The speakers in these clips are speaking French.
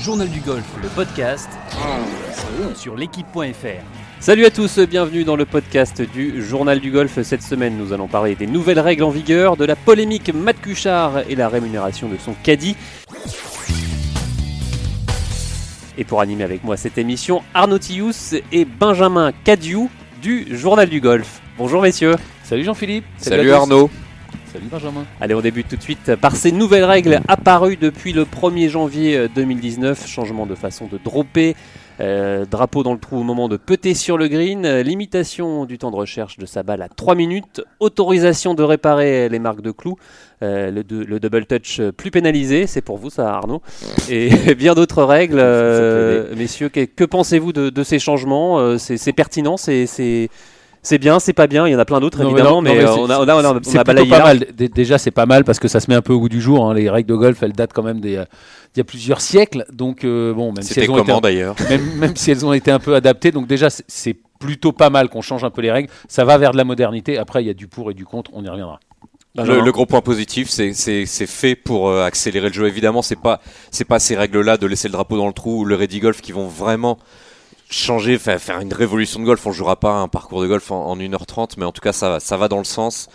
Journal du golf, le podcast sur l'équipe.fr. Salut à tous, bienvenue dans le podcast du Journal du Golf. Cette semaine, nous allons parler des nouvelles règles en vigueur, de la polémique Matt Cuchard et la rémunération de son caddie. Et pour animer avec moi cette émission, Arnaud Tillous et Benjamin Cadiou du Journal du Golf. Bonjour messieurs. Salut Jean-Philippe. Salut, Arnaud. Salut Benjamin. Allez, on débute tout de suite par ces nouvelles règles apparues depuis le 1er janvier 2019. Changement de façon de dropper, euh, drapeau dans le trou au moment de peter sur le green, euh, limitation du temps de recherche de sa balle à 3 minutes, autorisation de réparer les marques de clous, euh, le, de- le double touch plus pénalisé, c'est pour vous ça Arnaud, et bien d'autres règles. Messieurs, que, que pensez-vous de, de ces changements? C'est pertinent, c'est- c'est bien, c'est pas bien, il y en a plein d'autres évidemment, non, mais, non, mais euh, c'est- on a, on a, on a, on a c'est plutôt balayé pas mal. Dé- Déjà, c'est pas mal parce que ça se met un peu au goût du jour. hein. Les règles de golf, elles datent quand même des, euh, d'il y a plusieurs siècles. Donc, euh, bon, même si, C'était elles ont été, comment d'ailleurs même, même si elles ont été un peu adaptées, donc déjà, c'est- plutôt pas mal qu'on change un peu les règles. Ça va vers de la modernité. Après, il y a du pour et du contre. On y reviendra. le, le gros point positif, c'est fait pour accélérer le jeu. Évidemment, c'est pas c'est pas ces règles-là de laisser le drapeau dans le trou ou le ready golf qui vont vraiment changer, faire, une révolution de golf. On jouera pas un parcours de golf en, en 1h30, mais en tout cas, ça ça va dans le sens.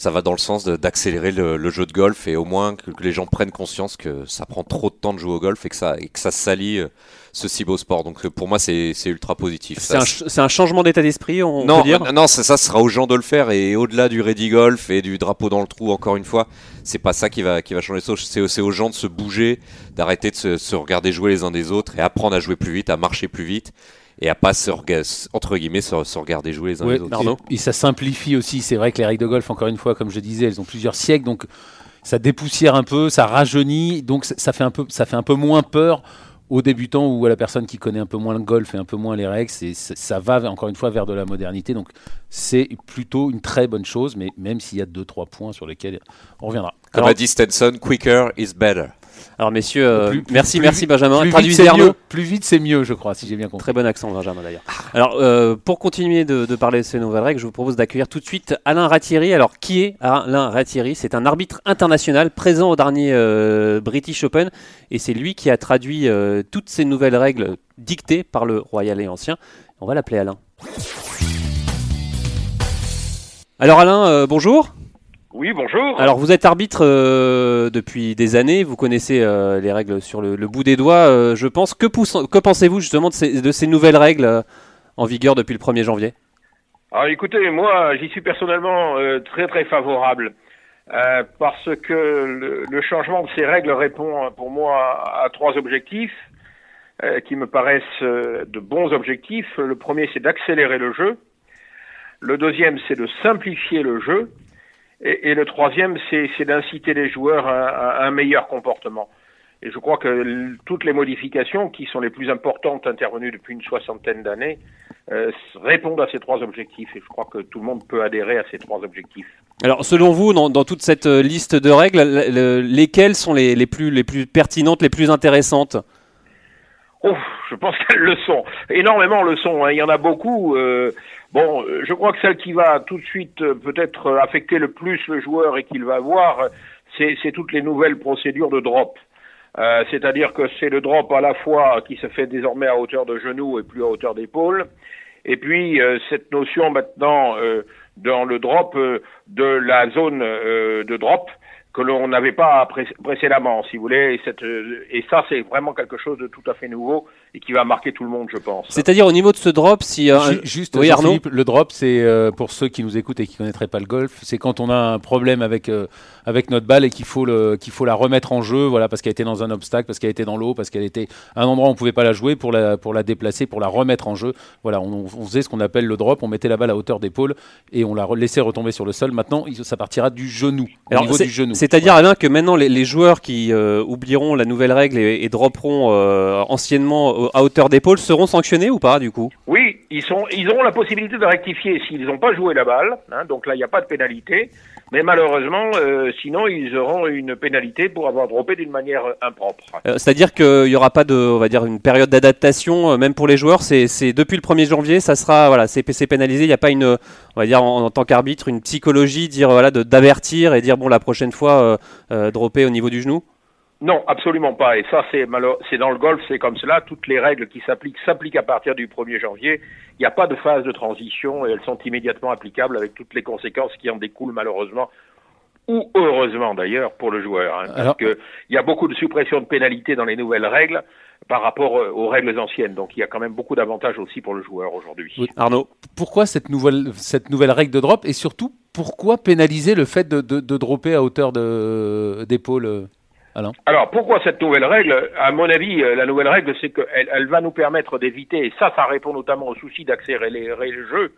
Ça va dans le sens d'accélérer le, le jeu de golf et au moins que, que les gens prennent conscience que ça prend trop de temps de jouer au golf et que ça et que ça salit euh, ce si beau sport. Donc euh, pour moi, c'est c'est ultra positif. C'est un, un changement d'état d'esprit, on non, peut dire. non, ça, ça sera aux gens de le faire et au-delà du ready golf et du drapeau dans le trou, encore une fois, c'est pas ça qui va qui va changer les choses. C'est c'est aux gens de se bouger, d'arrêter de se, se regarder jouer les uns des autres et apprendre à jouer plus vite, à marcher plus vite et à pas se rega- entre guillemets se, se regarder jouer les uns Ouais, les autres. Et, et ça simplifie aussi. C'est vrai que les règles de golf, encore une fois, comme je disais, elles ont plusieurs siècles. Donc, ça dépoussière un peu, ça rajeunit. Donc, ça- ça fait un peu, ça fait un peu moins peur aux débutants ou à la personne qui connaît un peu moins le golf et un peu moins les règles. C'est, ça- ça va encore une fois vers de la modernité. Donc, c'est plutôt une très bonne chose, mais même s'il y a deux, trois points sur lesquels on reviendra. Comme Alors- a dit Stenson, quicker is better. Alors messieurs, euh, Plus- plus- merci, plus merci vite- Benjamin. Plus vite, Traduisez c'est Arnaud. mieux. Plus vite, c'est mieux, je crois, si j'ai bien compris. Très bon accent Benjamin d'ailleurs. Alors euh, pour continuer de, de parler de ces nouvelles règles, je vous propose d'accueillir tout de suite Alain Ratieri. Alors qui est Alain Ratieri C'est un arbitre international présent au dernier euh, British Open et c'est lui qui a traduit toutes ces nouvelles règles dictées par le Royal et Ancien. On va l'appeler Alain. Alors Alain, bonjour. Oui, bonjour. Alors vous êtes arbitre euh, depuis des années, vous connaissez euh, les règles sur le, le bout des doigts, euh, je pense. Que, que pensez-vous justement de ces, de ces nouvelles règles euh, en vigueur depuis le 1er janvier? Alors écoutez, moi, j'y suis personnellement euh, très très favorable euh, parce que le, le changement de ces règles répond pour moi à, à trois objectifs euh, qui me paraissent euh, de bons objectifs. Le premier, c'est d'accélérer le jeu. Le deuxième, c'est de simplifier le jeu. Et, et le troisième, c'est d'inciter les joueurs à, à un meilleur comportement. Et je crois que toutes les modifications qui sont les plus importantes intervenues depuis une soixantaine d'années euh, répondent à ces trois objectifs. Et je crois que tout le monde peut adhérer à ces trois objectifs. Alors selon vous, dans, dans toute cette euh, liste de règles, le- le- lesquelles sont les, les plus, les plus pertinentes, les plus intéressantes? Oh, je pense qu'elles le sont. Énormément le sont. hein. Il y en a beaucoup. euh, bon, euh, je crois que celle qui va tout de suite euh, peut-être euh, affecter le plus le joueur et qu'il va voir, c'est toutes les nouvelles procédures de drop. Euh, C'est-à-dire que c'est le drop à la fois qui se fait désormais à hauteur de genou et plus à hauteur d'épaule. Et puis euh, cette notion maintenant euh, dans le drop de la zone de drop que l'on n'avait pas pré- précédemment, si vous voulez. Et, cette, et ça, c'est vraiment quelque chose de tout à fait nouveau et qui va marquer tout le monde, je pense. C'est-à-dire au niveau de ce drop, si... euh, Ju- Juste, oui, Arnaud le drop, c'est euh, pour ceux qui nous écoutent et qui connaîtraient pas le golf, c'est quand on a un problème avec euh, avec notre balle et qu'il faut le qu'il faut la remettre en jeu, voilà, parce qu'elle était dans un obstacle, parce qu'elle était dans l'eau, parce qu'elle était à un endroit où on pouvait pas la jouer pour la pour la déplacer, pour la remettre en jeu. Voilà, on, on faisait ce qu'on appelle le drop, on mettait la balle à hauteur d'épaule et on la re- laissait retomber sur le sol. Maintenant, ça partira du genou, au Alors, niveau c'est- du genou. C'est-à-dire, Alain, que maintenant, les, les joueurs qui euh, oublieront la nouvelle règle et, et dropperont euh, anciennement à hauteur d'épaule seront sanctionnés ou pas, du coup? Oui, ils, sont, ils ont la possibilité de rectifier s'ils n'ont pas joué la balle. Hein, donc là, il n'y a pas de pénalité. Mais malheureusement, euh, sinon, ils auront une pénalité pour avoir droppé d'une manière impropre. Euh, C'est-à-dire qu'il n'y aura pas de, on va dire, une période d'adaptation, euh, même pour les joueurs. C'est depuis le 1er janvier, ça sera, voilà, c'est pénalisé. Il n'y a pas une, on va dire, en, en tant qu'arbitre, une psychologie, dire, voilà, d'avertir et dire, bon, la prochaine fois, dropper au niveau du genou? Non, absolument pas. Et ça, c'est c'est dans le golf, c'est comme cela. Toutes les règles qui s'appliquent s'appliquent à partir du 1er janvier. Il n'y a pas de phase de transition et elles sont immédiatement applicables avec toutes les conséquences qui en découlent malheureusement ou heureusement d'ailleurs pour le joueur. hein, Alors- parce que il y a beaucoup de suppression de pénalités dans les nouvelles règles par rapport euh, aux règles anciennes. Donc il y a quand même beaucoup d'avantages aussi pour le joueur aujourd'hui. Oui. Arnaud. Pourquoi cette nouvelle, cette nouvelle règle de drop et surtout pourquoi pénaliser le fait de, de, de dropper à hauteur de- d'épaule euh, Alors pourquoi cette nouvelle règle? À mon avis, euh, la nouvelle règle, c'est qu'elle elle va nous permettre d'éviter, et ça, ça répond notamment au souci d'accélérer le jeu,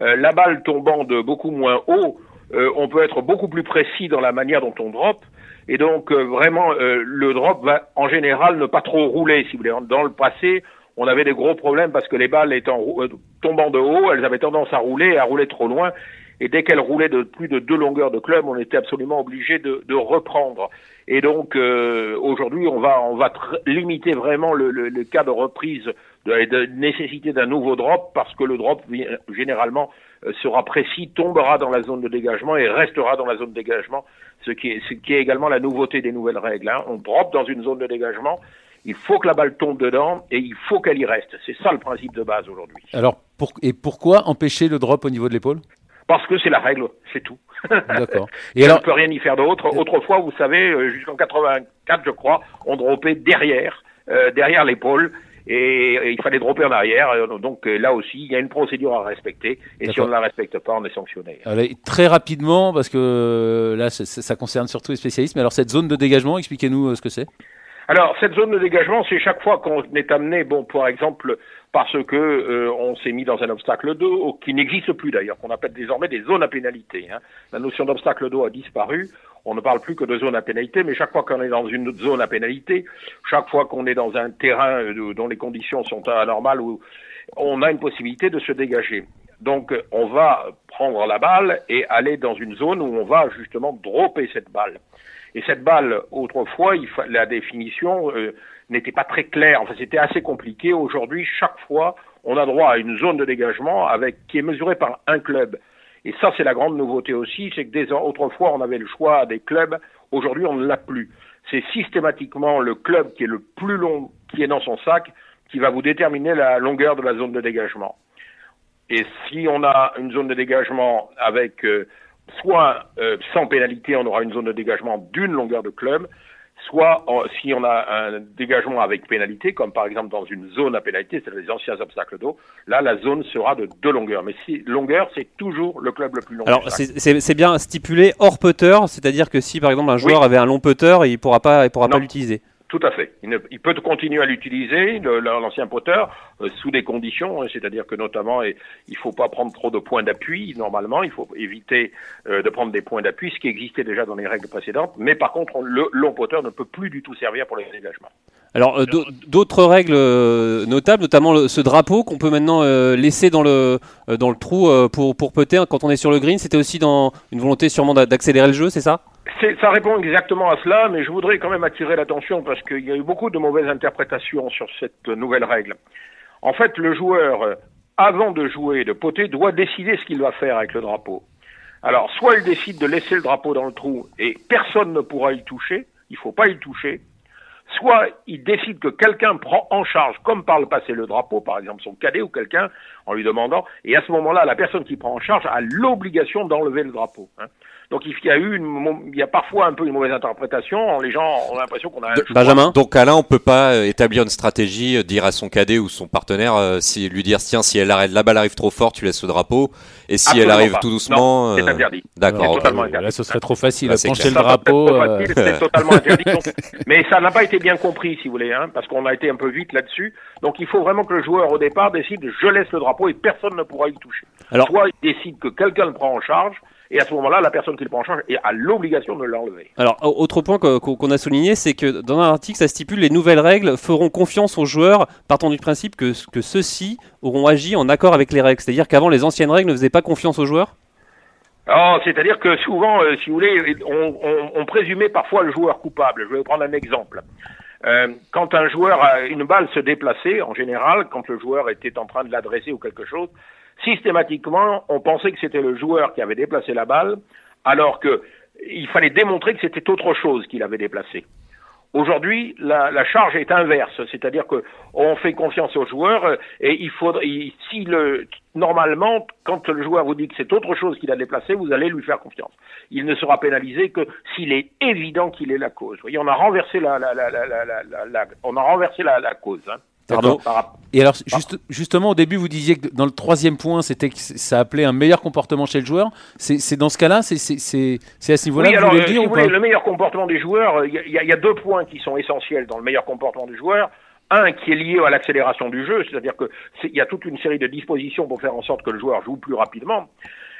euh, la balle tombant de beaucoup moins haut, euh, on peut être beaucoup plus précis dans la manière dont on drop, et donc euh, vraiment, euh, le drop va en général ne pas trop rouler, si vous voulez. Dans le passé, on avait des gros problèmes parce que les balles étant euh, tombant de haut, elles avaient tendance à rouler, à rouler trop loin, et dès qu'elles roulaient de plus de deux longueurs de club, on était absolument obligé de, de reprendre. Et donc euh, aujourd'hui, on va on va limiter vraiment le, cas de reprise de, de nécessité d'un nouveau drop parce que le drop généralement euh, sera précis, tombera dans la zone de dégagement et restera dans la zone de dégagement, ce qui est également la nouveauté des nouvelles règles. hein. On drop dans une zone de dégagement, il faut que la balle tombe dedans et il faut qu'elle y reste. C'est ça le principe de base aujourd'hui. Alors, et pourquoi empêcher le drop au niveau de l'épaule? Parce que c'est la règle, c'est tout. D'accord. Et on ne peut rien y faire d'autre. Autrefois, vous savez, euh, jusqu'en 84, je crois, on dropait derrière, euh, derrière l'épaule. Et, et il fallait dropper en arrière. Euh, Donc euh, là aussi, il y a une procédure à respecter. Et si on ne la respecte pas, on est sanctionné. allez, très rapidement, parce que euh, là, ça concerne surtout les spécialistes, mais alors cette zone de dégagement, expliquez-nous euh, ce que c'est. Alors, cette zone de dégagement, c'est chaque fois qu'on est amené, bon, par exemple, parce que euh, on s'est mis dans un obstacle d'eau, qui n'existe plus d'ailleurs, qu'on appelle désormais des zones à pénalité. hein. La notion d'obstacle d'eau a disparu. On ne parle plus que de zone à pénalité, mais chaque fois qu'on est dans une zone à pénalité, chaque fois qu'on est dans un terrain euh, dont les conditions sont anormales, on a une possibilité de se dégager. Donc, on va prendre la balle et aller dans une zone où on va justement dropper cette balle. Et cette balle, autrefois, il fa- la définition euh, n'était pas très claire. Enfin, c'était assez compliqué. Aujourd'hui, chaque fois, on a droit à une zone de dégagement avec qui est mesurée par un club. Et ça, c'est la grande nouveauté aussi, c'est que dès autrefois, on avait le choix des clubs. Aujourd'hui, on ne l'a plus. C'est systématiquement le club qui est le plus long, qui est dans son sac, qui va vous déterminer la longueur de la zone de dégagement. Et si on a une zone de dégagement avec euh, soit euh, sans pénalité, on aura une zone de dégagement d'une longueur de club, soit en- si on a un dégagement avec pénalité, comme par exemple dans une zone à pénalité, c'est les anciens obstacles d'eau, là la zone sera de deux longueurs. Mais si longueur, c'est toujours le club le plus long. Alors c'est- bien stipulé hors putter, c'est-à-dire que si par exemple un joueur avait un long putter, il pourra pas, il pourra pas l'utiliser. Tout à fait. Il, ne- peut continuer à l'utiliser, l'ancien poteur, euh, sous des conditions, hein, c'est-à-dire que notamment, il faut pas prendre trop de points d'appui, normalement, il faut éviter euh, de prendre des points d'appui, ce qui existait déjà dans les règles précédentes, mais par contre, on- le long poteur ne peut plus du tout servir pour les dégagements. Alors euh, d'au- d'autres règles euh, notables, notamment ce drapeau qu'on peut maintenant euh, laisser dans le dans le trou pour pour hein, quand on est sur le green, c'était aussi dans une volonté sûrement d'a- d'accélérer le jeu, c'est ça? Ça répond exactement à cela, mais je voudrais quand même attirer l'attention parce qu'il y a eu beaucoup de mauvaises interprétations sur cette nouvelle règle. En fait, le joueur, avant de jouer, de poter, doit décider ce qu'il va faire avec le drapeau. Alors, soit il décide de laisser le drapeau dans le trou et personne ne pourra y toucher, il faut pas y toucher, soit il décide que quelqu'un prend en charge, comme par le passé le drapeau, par exemple son cadet ou quelqu'un, en lui demandant, et à ce moment-là, la personne qui prend en charge a l'obligation d'enlever le drapeau. hein. Donc il y a eu, une, il y a parfois un peu une mauvaise interprétation. Les gens ont l'impression qu'on a un choix. Benjamin Donc Alain, on peut pas euh, établir une stratégie, euh, dire à son cadet ou son partenaire, euh, si lui dire tiens si elle arrête, la balle arrive trop fort, tu laisses le drapeau, et si elle arrive pas. tout doucement, Non, c'est interdit. D'accord. C'est ok. totalement interdit. Là, ce serait trop facile. Là, c'est pencher le drapeau. c'est euh, facile, c'est totalement interdit. Donc, mais ça n'a pas été bien compris, si vous voulez, hein, parce qu'on a été un peu vite là-dessus. Donc il faut vraiment que le joueur au départ décide je laisse le drapeau et personne ne pourra y toucher. Alors- Soit il décide que quelqu'un le prend en charge, et à ce moment-là, la personne qui le prend en charge a l'obligation de l'enlever. Alors, au- autre point qu'on a souligné, c'est que dans un article, ça stipule les nouvelles règles feront confiance aux joueurs, partant du principe que, que ceux-ci auront agi en accord avec les règles. C'est-à-dire qu'avant, les anciennes règles ne faisaient pas confiance aux joueurs? Oh, c'est-à-dire que souvent, euh, si vous voulez, on, on- on présumait parfois le joueur coupable. Je vais vous prendre un exemple. Euh, quand un joueur, a une balle se déplaçait, en général, quand le joueur était en train de l'adresser ou quelque chose, systématiquement, on pensait que c'était le joueur qui avait déplacé la balle, alors que il fallait démontrer que c'était autre chose qu'il avait déplacé. Aujourd'hui, la, la charge est inverse, c'est-à-dire que on fait confiance au joueur euh, et il faudrait, si le, normalement, quand le joueur vous dit que c'est autre chose qu'il a déplacé, vous allez lui faire confiance. Il ne sera pénalisé que s'il est évident qu'il est la cause. Vous voyez, on a renversé la, la, la, on a renversé la cause. Hein. Pardon. Et alors, juste- justement, au début, vous disiez que dans le troisième point, c'était que ça appelait un meilleur comportement chez le joueur. C'est dans ce cas-là, c'est- à ce niveau-là Oui, que vous voulez euh, le si dire vous ou voulez, le meilleur comportement des joueurs, euh, il y, y a- deux points qui sont essentiels dans le meilleur comportement du joueur. Un qui est lié à l'accélération du jeu, c'est-à-dire que c'est- il y a toute une série de dispositions pour faire en sorte que le joueur joue plus rapidement.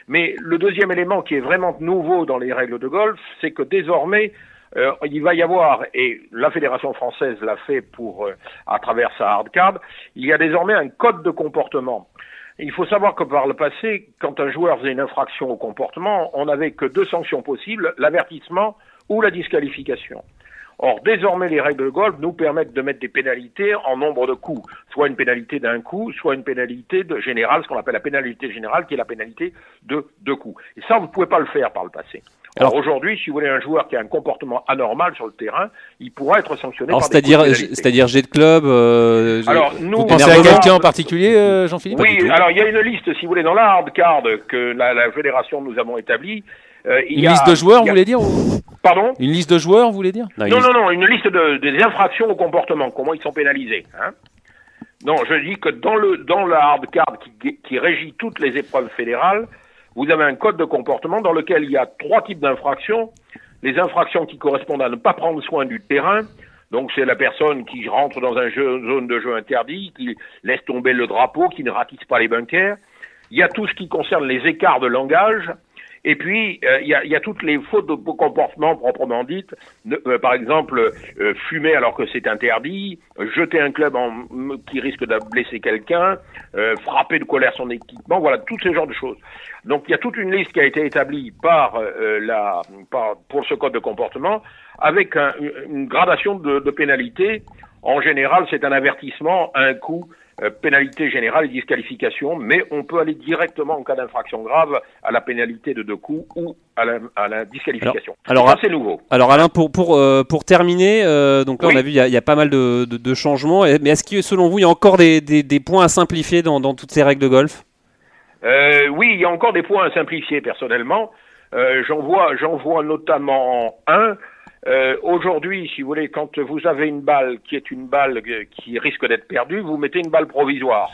Mais le deuxième élément qui est vraiment nouveau dans les règles de golf, c'est que désormais, euh, il va y avoir, et la Fédération française l'a fait pour, euh, à travers sa hard card, il y a désormais un code de comportement. Il faut savoir que par le passé, quand un joueur faisait une infraction au comportement, on n'avait que deux sanctions possibles, l'avertissement ou la disqualification. Or, désormais, les règles de golf nous permettent de mettre des pénalités en nombre de coups, soit une pénalité d'un coup, soit une pénalité de générale, ce qu'on appelle la pénalité générale, qui est la pénalité de deux coups. Et ça, vous ne pouvez pas le faire par le passé. Alors aujourd'hui, si vous voulez un joueur qui a un comportement anormal sur le terrain, il pourra être sanctionné c'est-à-dire, c'est-à-dire jet de club euh, Alors, nous, Vous pensez à quelqu'un en particulier, euh, Jean-Philippe? Oui, alors il y a une liste, si vous voulez, dans la hard card que la, la fédération nous avons établie. euh, il Une y a- liste de joueurs, y vous a- voulez dire Pardon? Une liste de joueurs, vous voulez dire? Non, non, non, une liste de, des infractions au comportement, comment ils sont pénalisés. Hein. Non, je dis que dans le dans la hard card qui, qui régit toutes les épreuves fédérales, vous avez un code de comportement dans lequel il y a trois types d'infractions. Les infractions qui correspondent à ne pas prendre soin du terrain. Donc c'est la personne qui rentre dans un jeu, zone de jeu interdit, qui laisse tomber le drapeau, qui ne ratisse pas les bunkers. Il y a tout ce qui concerne les écarts de langage. Et puis, euh, il y, a, y a toutes les fautes de comportement proprement dites. Euh, par exemple, euh, fumer alors que c'est interdit, jeter un club en, qui risque de blesser quelqu'un, euh, frapper de colère son équipement, voilà, tous ces genres de choses. Donc, il y a toute une liste qui a été établie par euh, la, par, pour ce code de comportement, avec un- une gradation de, de pénalités. En général, c'est un avertissement, un coup, euh, pénalité générale et disqualification, mais on peut aller directement en cas d'infraction grave à la pénalité de deux coups ou à la, à la disqualification. Alors- ça c'est nouveau. Alors Alain, pour, pour, euh, pour terminer, euh, donc là Oui. on a vu il y, a- il y a pas mal de, de- de changements, mais est-ce que selon vous il y a encore des, des- des points à simplifier dans, dans toutes ces règles de golf? Oui, il y a encore des points à simplifier personnellement. J'en vois, j'en vois notamment un. Euh, Aujourd'hui, si vous voulez, quand vous avez une balle qui est une balle qui risque d'être perdue, vous mettez une balle provisoire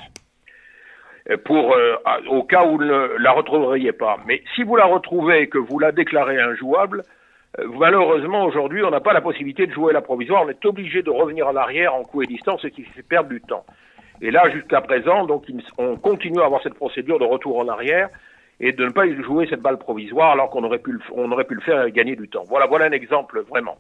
Euh, pour euh, au cas où ne la retrouveriez pas. Mais si vous la retrouvez et que vous la déclarez injouable, euh, malheureusement aujourd'hui, on n'a pas la possibilité de jouer la provisoire. On est obligé de revenir en arrière en coup et distance, ce qui fait perdre du temps. Et là, jusqu'à présent, donc, on continue à avoir cette procédure de retour en arrière et de ne pas jouer cette balle provisoire alors qu'on aurait pu le, on aurait pu le faire et gagner du temps. Voilà, voilà un exemple vraiment.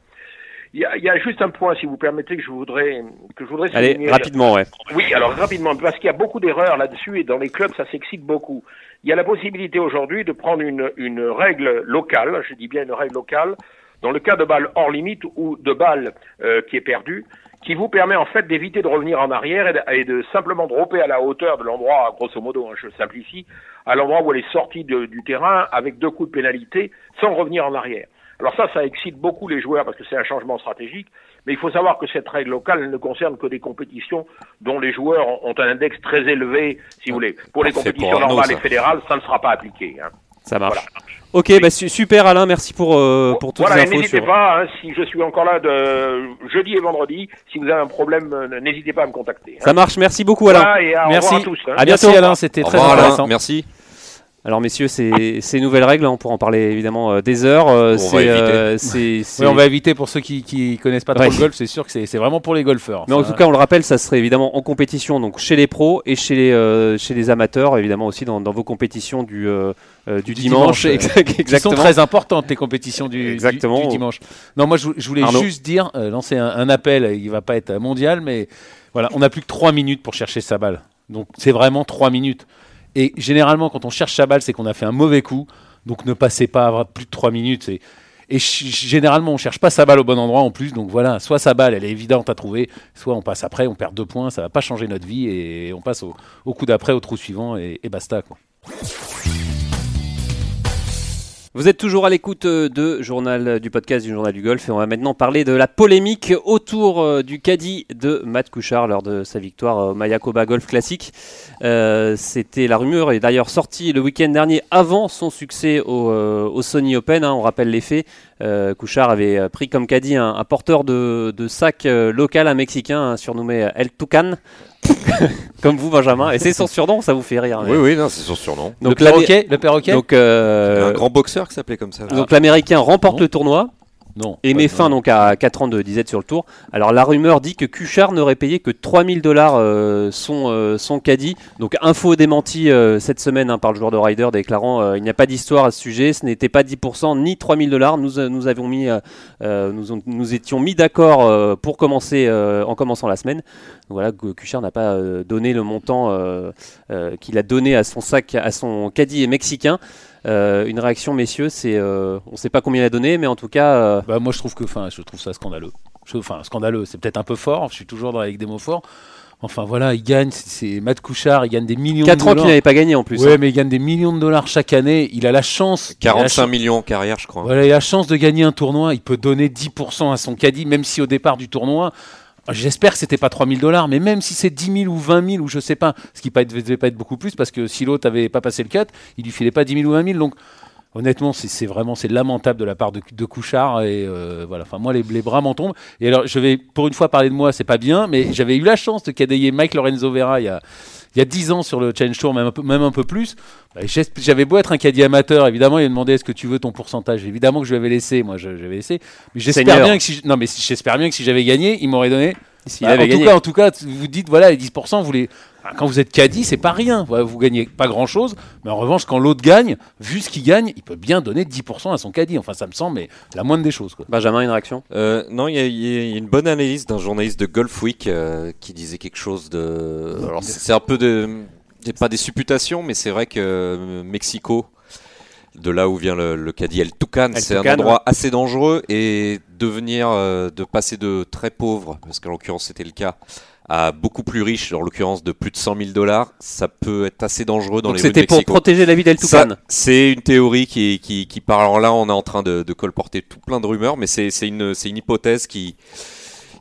Il y a, il y a juste un point, si vous permettez, que je voudrais que je voudrais Allez, souligner. rapidement, ouais. Oui, alors rapidement, parce qu'il y a beaucoup d'erreurs là-dessus et dans les clubs, ça s'excite beaucoup. Il y a la possibilité aujourd'hui de prendre une, une règle locale, je dis bien une règle locale, dans le cas de balle hors limite ou de balle euh, qui est perdue, qui vous permet en fait d'éviter de revenir en arrière et de, et de simplement dropper à la hauteur de l'endroit, grosso modo, hein, je simplifie, à l'endroit où elle est sortie de- du terrain avec deux coups de pénalité sans revenir en arrière. Alors ça, ça excite beaucoup les joueurs parce que c'est un changement stratégique, mais il faut savoir que cette règle locale ne concerne que des compétitions dont les joueurs ont un index très élevé, si vous voulez. Pour les Parfait compétitions pour normales et fédérales, ça ne sera pas appliqué. Hein. Ça marche. Voilà. Ok, bah, su- super Alain, merci pour, euh, pour toutes voilà, les infos. n'hésitez Sur... pas, hein, si je suis encore là de jeudi et vendredi, si vous avez un problème, euh, n'hésitez pas à me contacter. hein. Ça marche, merci beaucoup Alain. Voilà, et à- au Merci. à tous. hein. À Merci bientôt. Alain, c'était très revoir, Alain. intéressant. Merci. Alors messieurs, ces, ces nouvelles règles, on pourra en parler évidemment euh, des heures. euh, On va éviter. euh, c'est- c'est- Oui, on va éviter pour ceux qui, qui connaissent pas trop Ouais. le golf, c'est sûr que c'est c'est vraiment pour les golfeurs. Mais en tout cas, on le rappelle, ça serait évidemment en compétition, donc chez les pros et chez les, chez les amateurs, évidemment aussi dans, dans vos compétitions du, du, Du dimanche. dimanche, euh, exact- qui sont exactement. très importantes les compétitions du, Exactement. du dimanche. Non, moi je, je voulais Arnaud. juste dire, lancer un, un appel, il va pas être mondial, mais voilà, on n'a plus que 3 minutes pour chercher sa balle. Donc c'est vraiment 3 minutes. Et généralement, quand on cherche sa balle, c'est qu'on a fait un mauvais coup. Donc ne passez pas plus de 3 minutes. Et généralement, on cherche pas sa balle au bon endroit en plus. Donc voilà, soit sa balle, elle est évidente à trouver, soit on passe après, on perd deux points, ça va pas changer notre vie et on passe au, au coup d'après, au trou suivant et, et basta. Quoi. Vous êtes toujours à l'écoute euh, de journal euh, du podcast du journal du golf et on va maintenant parler de la polémique autour euh, du caddie de Matt Couchard lors de sa victoire au Mayakoba Golf Classic. C'était la rumeur est d'ailleurs sortie le week-end dernier avant son succès au, Sony Open. hein, on rappelle les faits. Euh, Couchard avait pris comme caddie un, porteur de, sac local, un Mexicain hein, surnommé El Tucan. comme vous Benjamin et c'est son surnom ça vous fait rire mais- Oui, oui, non, c'est son surnom. donc le perroquet, le perroquet donc, euh, un grand boxeur qui s'appelait comme ça. là. donc l'américain remporte Non. le tournoi Non. et met fin donc à 4 ans de disette sur le tour. Alors la rumeur dit que Cuchard n'aurait payé que 3000 dollars euh, son, euh, son caddie. Donc info démentie euh, cette semaine hein, par le joueur de Ryder déclarant il n'y a pas d'histoire à ce sujet, ce n'était pas 10% ni 3000 dollars. Nous, nous avions mis, nous, on- nous étions mis d'accord pour commencer en commençant la semaine. Donc voilà, que Cuchard n'a pas donné le montant qu'il a donné à son sac, à son caddie mexicain. Euh, une réaction, messieurs, c'est euh, on ne sait pas combien il a donné, mais en tout cas. euh, Bah, moi, je trouve que, enfin, je trouve ça scandaleux. Enfin, scandaleux, c'est peut-être un peu fort. Je suis toujours dans, avec des mots forts. Enfin, voilà, il gagne. C'est c'est Matt Couchard. Il gagne des millions 4 de ans dollars. qu'il n'avait pas gagné en plus. Ouais, hein. mais il gagne des millions de dollars chaque année. Il a la chance. il a la 45 chance- millions en carrière, je crois. Voilà, il a la chance de gagner un tournoi. Il peut donner 10% à son caddie, même si au départ du tournoi, j'espère que c'était pas 3000 dollars, mais même si c'est 10 000 ou 20 000 ou je sais pas, ce qui ne devait pas être beaucoup plus parce que si l'autre avait pas passé le cut, il lui filait pas 10 000 ou 20 000. Donc, honnêtement, c'est vraiment c'est lamentable de la part de, de Couchard et euh, voilà. Moi, les, bras m'en tombent. Et alors, je vais pour une fois parler de moi, c'est pas bien, mais j'avais eu la chance de cadailler Mike Lorenzo Vera il y a il y a 10 ans sur le Challenge Tour, même un peu, même un peu plus. Bah, J'avais beau être un caddie amateur, évidemment, il m'a demandé est-ce que tu veux ton pourcentage? Évidemment que je lui avais laissé, moi j'avais laissé. Mais j'espère bien que si, non, mais j'espère bien que si j'avais gagné, il m'aurait donné. S'il Bah, avait en gagné. tout cas, en tout cas, vous dites voilà les 10%, vous les. Ah, Quand vous êtes caddie, c'est pas rien. Vous gagnez pas grand chose. Mais en revanche, quand l'autre gagne, vu ce qu'il gagne, il peut bien donner 10% à son caddie. Enfin, ça me semble mais la moindre des choses. Quoi. Benjamin, une réaction? Euh, non, il y, a- il y a une bonne analyse d'un journaliste de Golf Week euh, qui disait quelque chose de. Alors, c'est un peu de. c'est pas des supputations, mais c'est vrai que euh, Mexico, de là où vient le, le caddie El Tucan, El c'est un endroit assez dangereux et devenir, euh, de passer de très pauvre, parce qu'en l'occurrence c'était le cas, à beaucoup plus riche, en l'occurrence de plus de 100 000 dollars, ça peut être assez dangereux dans Donc les rues de c'était pour protéger la vie d'El Ça, Tucan. C'est une théorie qui, qui, qui parle. Alors là, on est en train de, de colporter tout plein de rumeurs, mais c'est c'est une, c'est une hypothèse qui,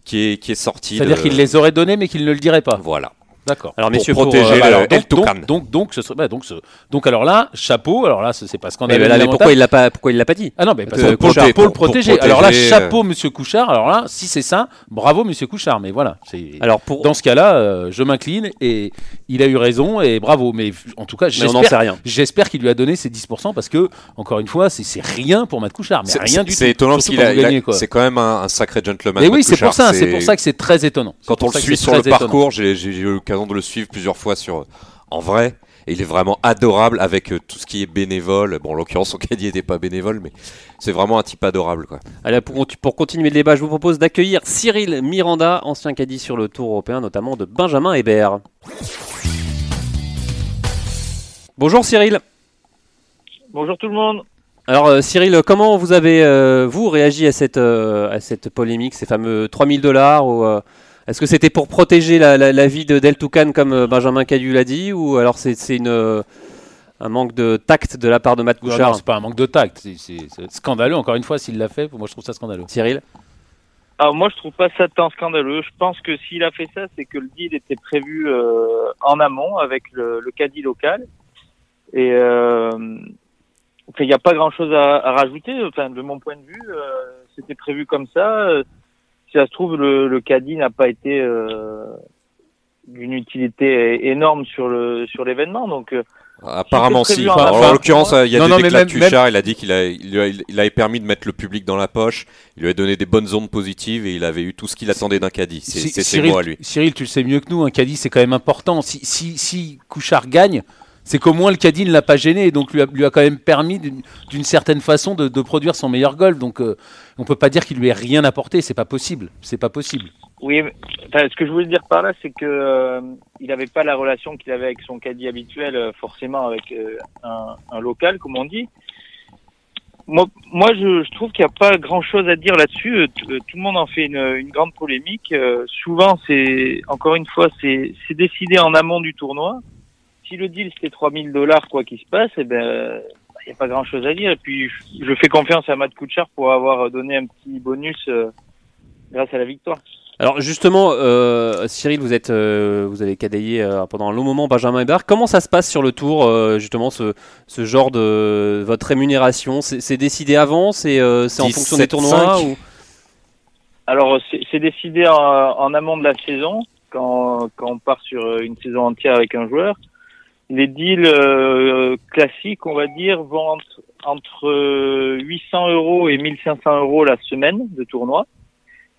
qui, est, qui est sortie. C'est-à-dire de- qu'il les aurait donnés, mais qu'il ne le dirait pas. Voilà. D'accord. Alors Pour messieurs, protéger pour, euh, alors, donc, donc, donc, donc, ce serait, bah, donc, ce- donc, alors là, chapeau. Alors là, ce- c'est pas mais, scandaleux. là, mais pourquoi il l'a pas pourquoi il l'a pas dit Ah non, mais parce Euh, que pour, pour le pour- pour protéger. Alors là, chapeau, monsieur Couchard. Alors là, si c'est ça, bravo, monsieur Couchard. Mais voilà. Alors pour Dans ce cas-là, euh, je m'incline et il a eu raison et bravo. Mais en tout cas, j'espère sait rien. J'espère qu'il lui a donné ses 10% parce que, encore une fois, c'est rien pour Matt Couchard. Mais C'est- rien du tout. C'est étonnant parce qu'il a, quoi. c'est quand même un, sacré gentleman. Mais oui, c'est pour ça. C'est pour ça que c'est très étonnant. Quand pour on le suit sur le parcours, j'ai j'ai eu l'occasion de le suivre plusieurs fois sur, en vrai. Et il est vraiment adorable avec euh, tout ce qui est bénévole. Bon, en l'occurrence, son caddie n'était pas bénévole, mais c'est vraiment un type adorable. Quoi. Allez, pour, pour continuer le débat, je vous propose d'accueillir Cyril Miranda, ancien caddie sur le Tour européen, notamment de Benjamin Hébert. Bonjour Cyril. Bonjour tout le monde. Alors euh, Cyril, comment vous avez euh, vous réagi à cette euh, à cette polémique, ces fameux 3000 dollars ou euh, est-ce que c'était pour protéger la, la- la vie de Del Toucan comme euh, Benjamin Cadu l'a dit ou alors c'est une euh, un manque de tact de la part de Matt Non, Couchard non, c'est pas un manque de tact. c'est- scandaleux. Encore une fois, s'il l'a fait, moi je trouve ça scandaleux. Cyril Alors moi je trouve pas ça tant scandaleux. Je pense que s'il a fait ça, c'est que le deal était prévu euh, en amont avec le, le caddie local. Et euh, il n'y a pas grand chose à, à rajouter. Enfin, de mon point de vue, euh, c'était prévu comme ça. Si ça se trouve, le, le caddie n'a pas été euh, d'une utilité énorme sur le sur l'événement. Donc euh, Apparemment si. en Alors, en avance. l'occurrence, il y a Non, des non, déclats de même- Cuchard, il a dit qu'il a, il lui a- il avait permis de mettre le public dans la poche, il lui a donné des bonnes ondes positives et il avait eu tout ce qu'il attendait d'un caddie. C'est ses Cyril, mots à lui. Cyril, tu le sais mieux que nous, un caddie c'est quand même important. Si, si, si Couchard gagne, c'est qu'au moins le caddie ne l'a pas gêné et donc lui a, quand même permis d'une certaine façon de, produire son meilleur golf. Donc euh, on peut pas dire qu'il lui ait rien apporté, c'est pas possible. C'est pas possible. Oui, ce que je voulais dire par là, c'est que euh, il n'avait pas la relation qu'il avait avec son caddie habituel, euh, forcément avec euh, un, local, comme on dit. Moi, moi je, trouve qu'il n'y a pas grand-chose à dire là-dessus. Euh, Tout le monde en fait une, une grande polémique. Souvent, c'est encore une fois, c'est décidé en amont du tournoi. Si le deal c'était 3000 dollars, quoi qu'il se passe, eh ben il n'y a pas grand-chose à dire. Et puis, je, fais confiance à Matt Kuchar pour avoir donné un petit bonus euh, grâce à la victoire. Alors justement, euh, Cyril, vous êtes, euh, vous avez cadayé euh, pendant un long moment Benjamin Hébert. Comment ça se passe sur le tour, euh, justement, ce, ce genre de votre rémunération? C'est décidé avant? C'est euh, c'est en fonction des 17,5. tournois ou... Alors, c'est décidé en, en amont de la saison, quand, quand on part sur une saison entière avec un joueur. Les deals euh, classiques, on va dire, vont entre, entre euh, 800 euros et 1500 euros la semaine de tournoi,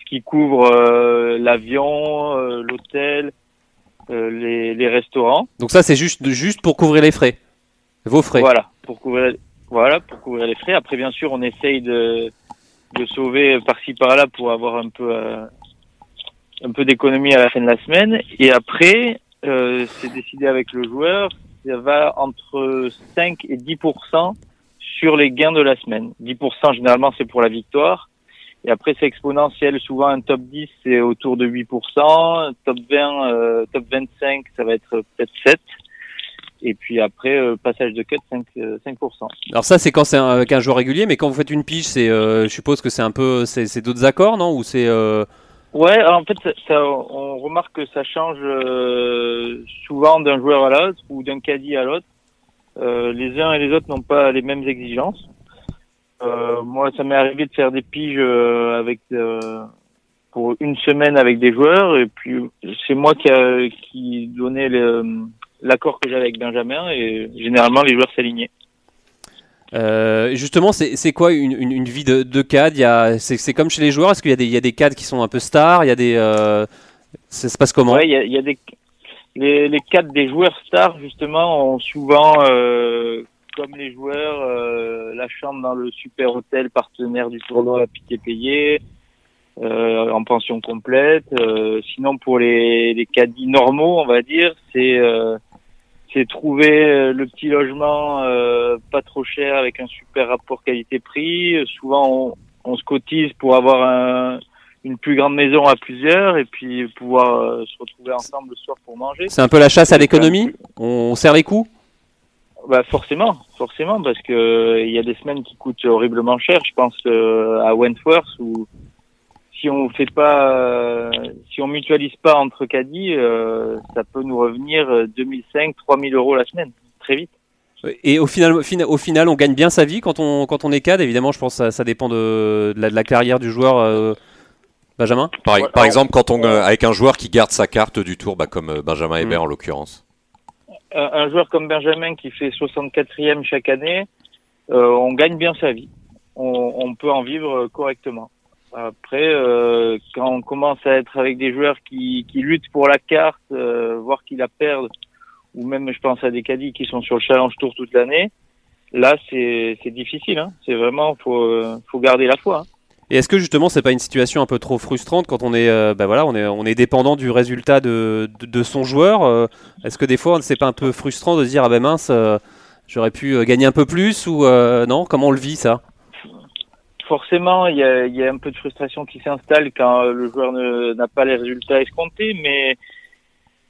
ce qui couvre euh, l'avion, euh, l'hôtel, euh, les, les restaurants. Donc ça, c'est juste, juste pour couvrir les frais, vos frais. Voilà, pour couvrir, voilà, pour couvrir les frais. Après, bien sûr, on essaye de, de sauver par-ci par-là pour avoir un peu, euh, un peu d'économie à la fin de la semaine. Et après, euh, c'est décidé avec le joueur. Ça va entre 5 et 10% sur les gains de la semaine. 10% généralement, c'est pour la victoire. Et après, c'est exponentiel. Souvent, un top 10, c'est autour de 8 Un Top 20, euh, top 25, ça va être peut-être 7 et puis après, euh, passage de cut, 5, euh, 5%. Alors ça, c'est quand c'est un- avec un joueur régulier, mais quand vous faites une pige, c'est, euh, je suppose que c'est un peu, c'est d'autres accords, non? Ou c'est euh, Ouais, alors en fait, ça, ça- on remarque que ça change euh, souvent d'un joueur à l'autre ou d'un caddie à l'autre. Euh, les uns et les autres n'ont pas les mêmes exigences. Euh, moi, ça m'est arrivé de faire des piges euh, avec euh, pour une semaine avec des joueurs et puis c'est moi qui a, qui donnais l'accord que j'avais avec Benjamin et généralement les joueurs s'alignaient. Euh, justement, c'est quoi une, une, une vie de, de c'est, comme chez les joueurs. Est-ce qu'il y a des, il y a des CAD qui sont un peu stars? Il y a des, euh, ça se passe comment? Il y a, y a des les, les cadres des joueurs stars justement ont souvent, euh, comme les joueurs, euh, la chambre dans le super hôtel partenaire du tournoi à piqué payé, euh, en pension complète. Euh, sinon pour les les caddies normaux, on va dire, c'est c'est trouver euh, le petit logement euh, pas trop cher avec un super rapport qualité-prix. Souvent on, on se cotise pour avoir un une plus grande maison à plusieurs et puis pouvoir euh, se retrouver ensemble le soir pour manger. C'est un peu la chasse à l'économie On serre les coups Bah forcément, forcément, parce que euh, il y a des semaines qui coûtent horriblement cher. Je pense euh, à Wentworth où si on fait pas, euh, si on mutualise pas entre caddies, euh, ça peut nous revenir euh, 2005, 3000 euros la semaine, très vite. Et au final, au final- on gagne bien sa vie quand on, quand on est CAD? Évidemment, je pense que ça, ça dépend de, de la, de la carrière du joueur. euh, Benjamin Par, exemple, quand on, euh, avec un joueur qui garde sa carte du tour, bah, comme euh, Benjamin Hébert en l'occurrence. Un, un joueur comme Benjamin qui fait 64e chaque année, euh, on gagne bien sa vie. On, on peut en vivre euh, correctement. Après, euh, quand on commence à être avec des joueurs qui, qui luttent pour la carte, euh, voire qui la perdent, ou même je pense à des caddies qui sont sur le Challenge Tour toute l'année, là c'est difficile. Hein. C'est vraiment faut faut garder la foi. hein. Et est-ce que justement, c'est pas une situation un peu trop frustrante quand on est, euh, bah voilà, on est, on est dépendant du résultat de, de, son joueur euh, Est-ce que des fois, c'est pas un peu frustrant de se dire ah ben mince, euh, j'aurais pu gagner un peu plus ou non? Comment on le vit ça? Forcément, il y a, un peu de frustration qui s'installe quand le joueur ne- n'a pas les résultats escomptés, mais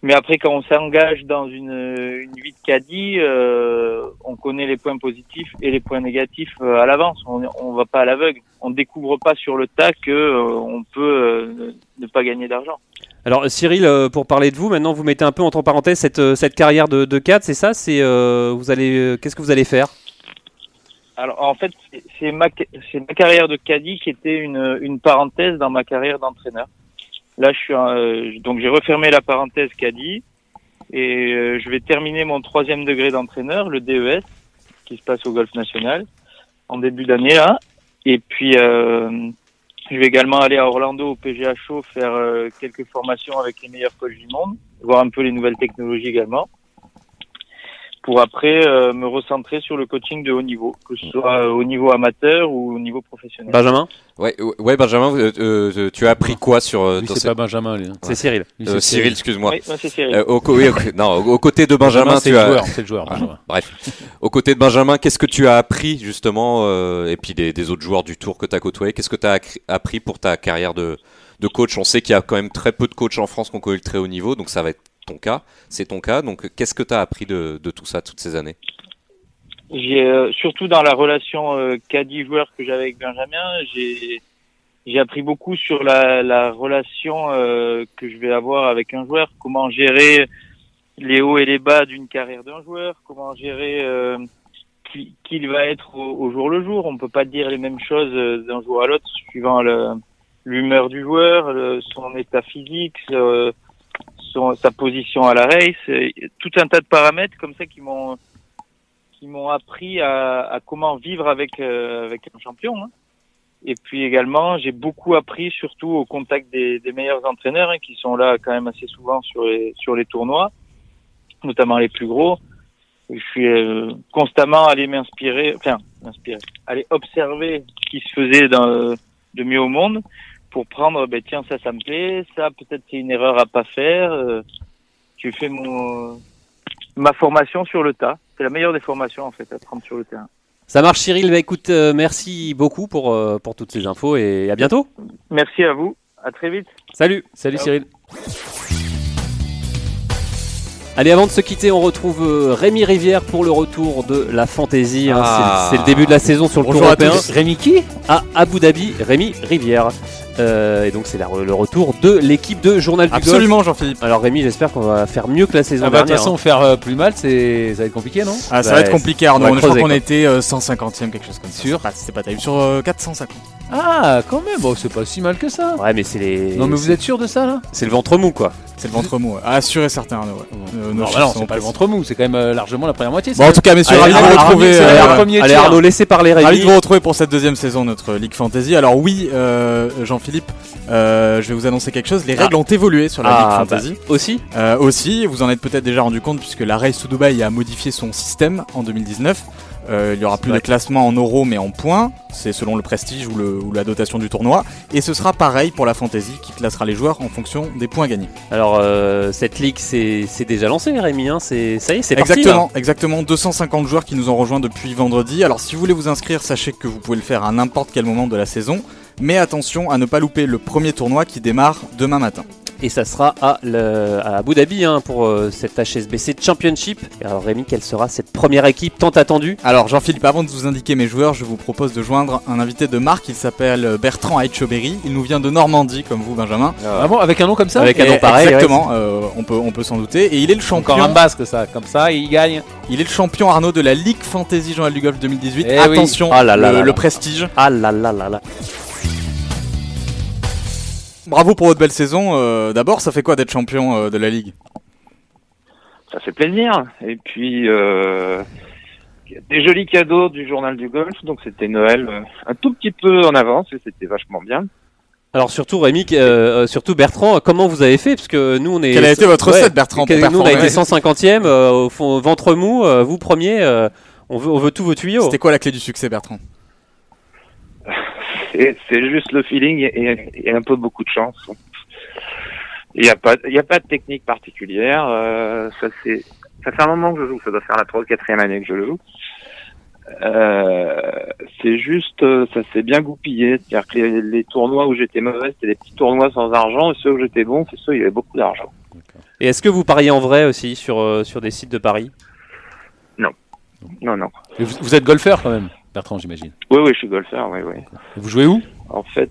mais après quand on s'engage dans une, vie de caddie, euh, on connaît les points positifs et les points négatifs euh, à l'avance. On on va pas à l'aveugle. On découvre pas sur le tas que euh, on peut ne pas gagner d'argent. Alors Cyril, pour parler de vous, maintenant vous mettez un peu entre parenthèses cette, cette carrière de, de c'est ça? C'est vous allez, qu'est-ce que vous allez faire? Alors en fait, c'est- ma ma carrière de caddie qui était une une parenthèse dans ma carrière d'entraîneur. Là, je suis euh, donc j'ai refermé la parenthèse caddie Et euh, je vais terminer mon troisième degré d'entraîneur, le DES, qui se passe au Golf National, en début d'année là. Et puis, euh, je vais également aller à Orlando au PGA Show faire euh, quelques formations avec les meilleurs coachs du monde, voir un peu les nouvelles technologies également, pour après euh, me recentrer sur le coaching de haut niveau, que ce soit euh, au niveau amateur ou au niveau professionnel. Benjamin Ouais, ouais, Benjamin, euh, euh, tu as appris quoi sur euh, c'est pas Benjamin. Lui, hein. C'est Cyril. Euh, c'est Cyril, excuse-moi. Oui, moi, c'est Cyril. Euh, au, oui, au- non, aux côtés de Benjamin, c'est tu le as, joueur. C'est le joueur. Benjamin. aux côtés de Benjamin, qu'est-ce que tu as appris justement, euh, et puis des, des autres joueurs du tour que tu as côtoyé, qu'est-ce que tu as appris pour ta carrière de, de coach? On sait qu'il y a quand même très peu de coachs en France qui ont connu le très haut niveau, donc ça va être ton cas, c'est ton cas. Donc qu'est-ce que tu as appris de, tout ça toutes ces années? J'ai euh, surtout dans la relation euh, caddie-joueur que j'avais avec Benjamin, j'ai appris beaucoup sur la, la relation euh, que je vais avoir avec un joueur, comment gérer les hauts et les bas d'une carrière d'un joueur, comment gérer euh, qui, qui il va être au, jour le jour. On peut pas dire les mêmes choses euh, d'un joueur à l'autre suivant l'humeur du joueur, son état physique, son, sa position à la race, tout un tas de paramètres comme ça qui m'ont qui m'ont appris à, à comment vivre avec euh, avec un champion. hein. Et puis également, j'ai beaucoup appris surtout au contact des, des meilleurs entraîneurs hein, qui sont là quand même assez souvent sur les sur les tournois, notamment les plus gros. Je suis euh, constamment allé m'inspirer, enfin m'inspirer, aller observer ce qui se faisait dans, de mieux au monde pour prendre, ben tiens ça ça me plaît, ça peut-être c'est une erreur à pas faire. euh, tu fais mon ma formation sur le tas. C'est la meilleure des formations en fait à prendre sur le terrain. Ça marche Cyril, bah, écoute, euh, merci beaucoup pour, euh, pour toutes ces infos et à bientôt. Merci à vous. À très vite. Salut Salut Ciao. Cyril. Allez, avant de se quitter, on retrouve Rémi Rivière pour le retour de la fantaisie. hein. Ah. C'est c'est le début de la saison sur le Bonjour tour à européen tous. Rémi qui? À Abu Dhabi. Rémi Rivière. Euh, et donc c'est le retour de l'équipe de Journal du Golf. Absolument, Jean-Philippe. Alors Rémi, j'espère qu'on va faire mieux que la saison Ah bah, de toute dernière. façon, hein. faire euh, plus mal, c'est ça va être compliqué, non? Ah, ça Bah, va être compliqué, Arnaud. on Je crois qu'on était euh, 150e, quelque chose comme ça. Sûr C'était pas terrible. Sur euh, 450. Ah, quand même, bon, c'est pas si mal que ça. Ouais, mais c'est les. Non, mais vous êtes sûr de ça là? C'est le ventre mou, quoi. C'est le ventre mou. ouais. Ah, sûr et certain, Arnaud. ouais. Euh, nos Non, chiffres bah non, sont c'est pas le précis. ventre mou, c'est quand même euh, largement la première moitié. Bon, en tout cas, messieurs, ravi de vous retrouver. euh, première Allez tiers. Arnaud, laissez parler Rémi. Ravi de vous retrouver pour cette deuxième saison de notre Ligue Fantasy. Alors oui, euh, Jean-Philippe, euh, je vais vous annoncer quelque chose. Les règles ont évolué sur la Ah, Ligue Fantasy. bah, aussi Euh, aussi, vous en êtes peut-être déjà rendu compte puisque la Race to Dubai a modifié son système en 2019. Euh, il y aura plus de classement en euros mais en points. C'est selon le prestige ou, le- ou la dotation du tournoi. Et ce sera pareil pour la Fantasy qui classera les joueurs en fonction des points gagnés. Alors, euh, cette ligue, c'est déjà lancé, Rémi. Hein. C'est ça y est, c'est parti. Exactement, exactement. 250 joueurs qui nous ont rejoints depuis vendredi. Alors si vous voulez vous inscrire, sachez que vous pouvez le faire à n'importe quel moment de la saison. Mais attention à ne pas louper le premier tournoi qui démarre demain matin. Et ça sera à, le- à Abu Dhabi hein, pour euh, cette HSBC Championship. Et Alors Rémi, quelle sera cette première équipe tant attendue? Alors Jean-Philippe, avant de vous indiquer mes joueurs, je vous propose de joindre un invité de marque. Il s'appelle Bertrand Aitchoberry. Il nous vient de Normandie, comme vous, Benjamin. Ah bon, avec un nom comme ça? Avec un nom pareil, Exactement, euh, on, peut, on peut s'en douter. Et il est le champion. Encore un basque ça, comme ça, il gagne. Il est le champion Arnaud de la Ligue Fantasy du Golf 2018. Eh oui. Attention, Ah là là le, là le là. prestige. Ah là là là là. Bravo pour votre belle saison. Euh, D'abord, ça fait quoi d'être champion euh, de la Ligue? Ça fait plaisir. Et puis, euh, des jolis cadeaux du journal du golf. Donc, c'était Noël euh, un tout petit peu en avance et c'était vachement bien. Alors surtout Rémi, euh, surtout Bertrand, comment vous avez fait? Parce que nous on est. Quelle a été votre Ouais, recette, Bertrand, pour Nous on a été 150e, euh, au fond, ventre mou, euh, vous premier, euh, on, veut, on veut tous vos tuyaux. C'était quoi la clé du succès, Bertrand? C'est c'est juste le feeling et, et un peu beaucoup de chance. Il n'y a pas, y a pas de technique particulière. euh, ça c'est, ça fait un moment que je joue. Ça doit faire la troisième, quatrième année que je le joue. Euh, c'est juste, euh, ça s'est bien goupillé. C'est-à-dire que les, les tournois où j'étais mauvais, c'était des petits tournois sans argent, et ceux où j'étais bon, c'est ceux où il y avait beaucoup d'argent. Et est-ce que vous pariez en vrai aussi sur, euh, sur des sites de paris? Non, non. Vous, vous êtes golfeur quand même, Bertrand, j'imagine. Oui, oui, je suis golfeur. Oui, oui. Vous jouez où? En fait,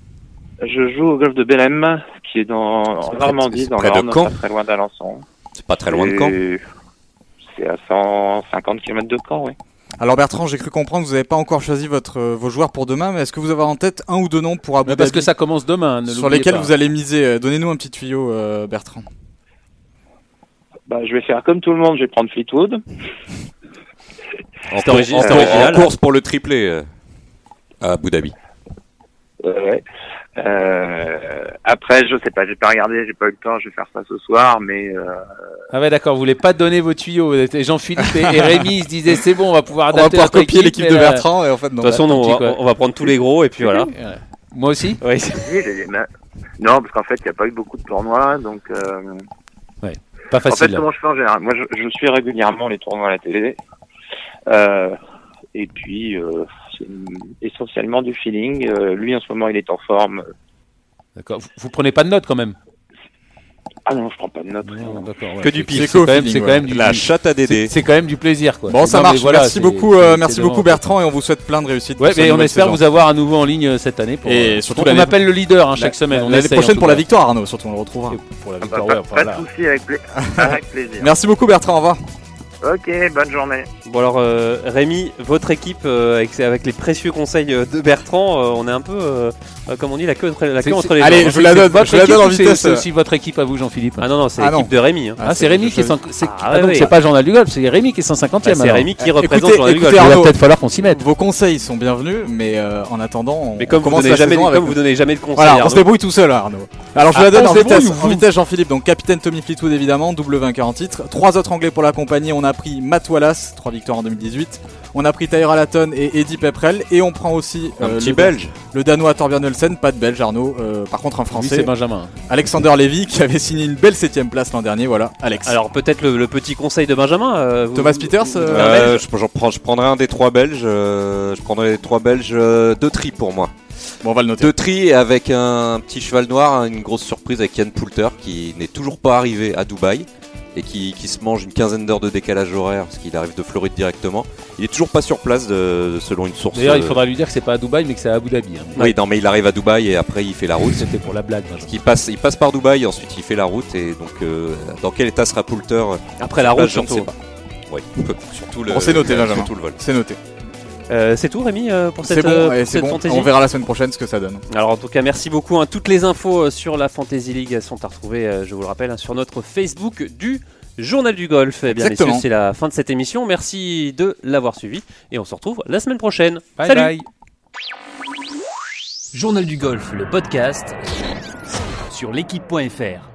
je joue au golf de Bellem, qui est dans en Normandie, c'est dans près le de Rhône, Caen pas très loin d'Alençon. C'est pas très loin de Caen? C'est à 150 km de Caen, oui. Alors Bertrand, j'ai cru comprendre que vous n'avez pas encore choisi votre, euh, vos joueurs pour demain, mais est-ce que vous avez en tête un ou deux noms pour Abu Parce que ça commence demain. ne sur lesquels pas. vous allez miser Euh, Donnez-nous un petit tuyau, euh, Bertrand. Bah, je vais faire comme tout le monde, je vais prendre Fleetwood. En, C'est cour- origi- en c'est cour- original. en course pour le triplé euh, à Abu Dhabi. Euh, ouais. Euh, après, je sais pas, j'ai pas regardé, j'ai pas eu le temps, je vais faire ça ce soir, mais euh, Ah ouais, d'accord, vous voulez pas donner vos tuyaux. Et Jean-Philippe et, et Rémi ils se disaient c'est bon, on va pouvoir On va adapter pouvoir copier équipe, l'équipe de Bertrand et en fait non. De toute façon, non, on, va, quoi. on va prendre tous les gros et puis voilà. Ouais. Moi aussi? Oui. non, parce qu'en fait, il n'y a pas eu beaucoup de tournois, donc euh, Pas en fait, facile. comment je fais en général? Moi, je, je suis régulièrement les tournois à la télé, et puis euh, c'est essentiellement du feeling. Euh, lui, en ce moment, il est en forme. D'accord. Vous, vous prenez pas de notes quand même? Ah non, je prends pas de notes. Non, d'accord, ouais. Que du pif. C'est quand même, feeling, c'est quand ouais. même du La chatte à Dédé. C'est quand même du plaisir quoi. Bon, ça Non, marche. voilà, merci beaucoup, euh, merci beaucoup Bertrand et on vous souhaite plein de réussite. Ouais, pour mais on espère saison. vous avoir à nouveau en ligne cette année. Pour, Et euh, surtout on m'appelle le leader hein, chaque semaine. on L'année prochaine pour la victoire Arnaud, surtout on le retrouvera. Pour la Pas, victoire, pas- ouais, enfin, pas de souci, avec, pla- avec plaisir. Merci beaucoup Bertrand, au revoir. Ok, bonne journée. Bon alors euh, Rémi, votre équipe euh, avec, les précieux conseils euh, de Bertrand, euh, on est un peu comme on dit la queue, entre les Allez, je vous la donne, je la donne en vitesse. C'est aussi votre équipe à vous Jean-Philippe. Ah non non, c'est ah l'équipe de Rémi. Hein. Ah, c'est Rémi qui est ah, ah, c'est pas Journal du Golf, c'est Rémi qui est 150e. Ah, c'est Rémi qui eh, représente Journal du Golf. Il va peut-être falloir qu'on s'y mette. Vos conseils sont bienvenus, mais en attendant, on mais comme vous donnez jamais, donnez jamais de conseils. On se débrouille tout seul Arnaud. Alors je vous la donne en vitesse, Jean-Philippe. Donc capitaine Tommy Fleetwood évidemment, double vainqueur en titre. Trois autres Anglais pour la compagnie. On a pris Matt Wallace, victoire en 2018. On a pris Tyra Latton et Eddie Pepperell et on prend aussi un euh, petit le, belge. Le danois Torbjörn pas de belge Arnaud, euh, par contre un français. Benjamin. Alexander Lévy qui avait signé une belle 7 place l'an dernier, voilà, Alex. Alors peut-être le, petit conseil de Benjamin. Euh, Thomas Peters je, prendrai un des trois belges, je prendrai les trois belges de tri pour moi. Bon, on va le noter. De tri avec un petit cheval noir, hein, une grosse surprise avec Yann Poulter qui n'est toujours pas arrivé à Dubaï et qui, qui se mange une quinzaine d'heures de décalage horaire parce qu'il arrive de Floride directement. Il est toujours pas sur place de- selon une source. D'ailleurs, il euh, faudra lui dire que c'est pas à Dubaï, mais que c'est à Abu Dhabi. hein. Oui, non, mais il arrive à Dubaï et après il fait la route. C'était pour la blague. Benjamin. Il passe, il passe par Dubaï, ensuite il fait la route et donc euh, dans quel état sera Poulter euh, Après la route place, je ne sais pas. Oui, surtout le. Bon, c'est noté, Benjamin. surtout le vol. C'est noté. Euh, c'est tout Rémi euh, pour cette, bon, euh, pour cette bon. fantaisie On verra la semaine prochaine ce que ça donne. Alors en tout cas, merci beaucoup. hein. Toutes les infos euh, sur la Fantasy League sont à retrouver, je vous le rappelle, hein, sur notre Facebook du Journal du Golf. Eh bien, Exactement. messieurs, c'est la fin de cette émission. Merci de l'avoir suivi et on se retrouve la semaine prochaine. Bye Salut bye. Journal du golf, le podcast sur l'équipe.fr.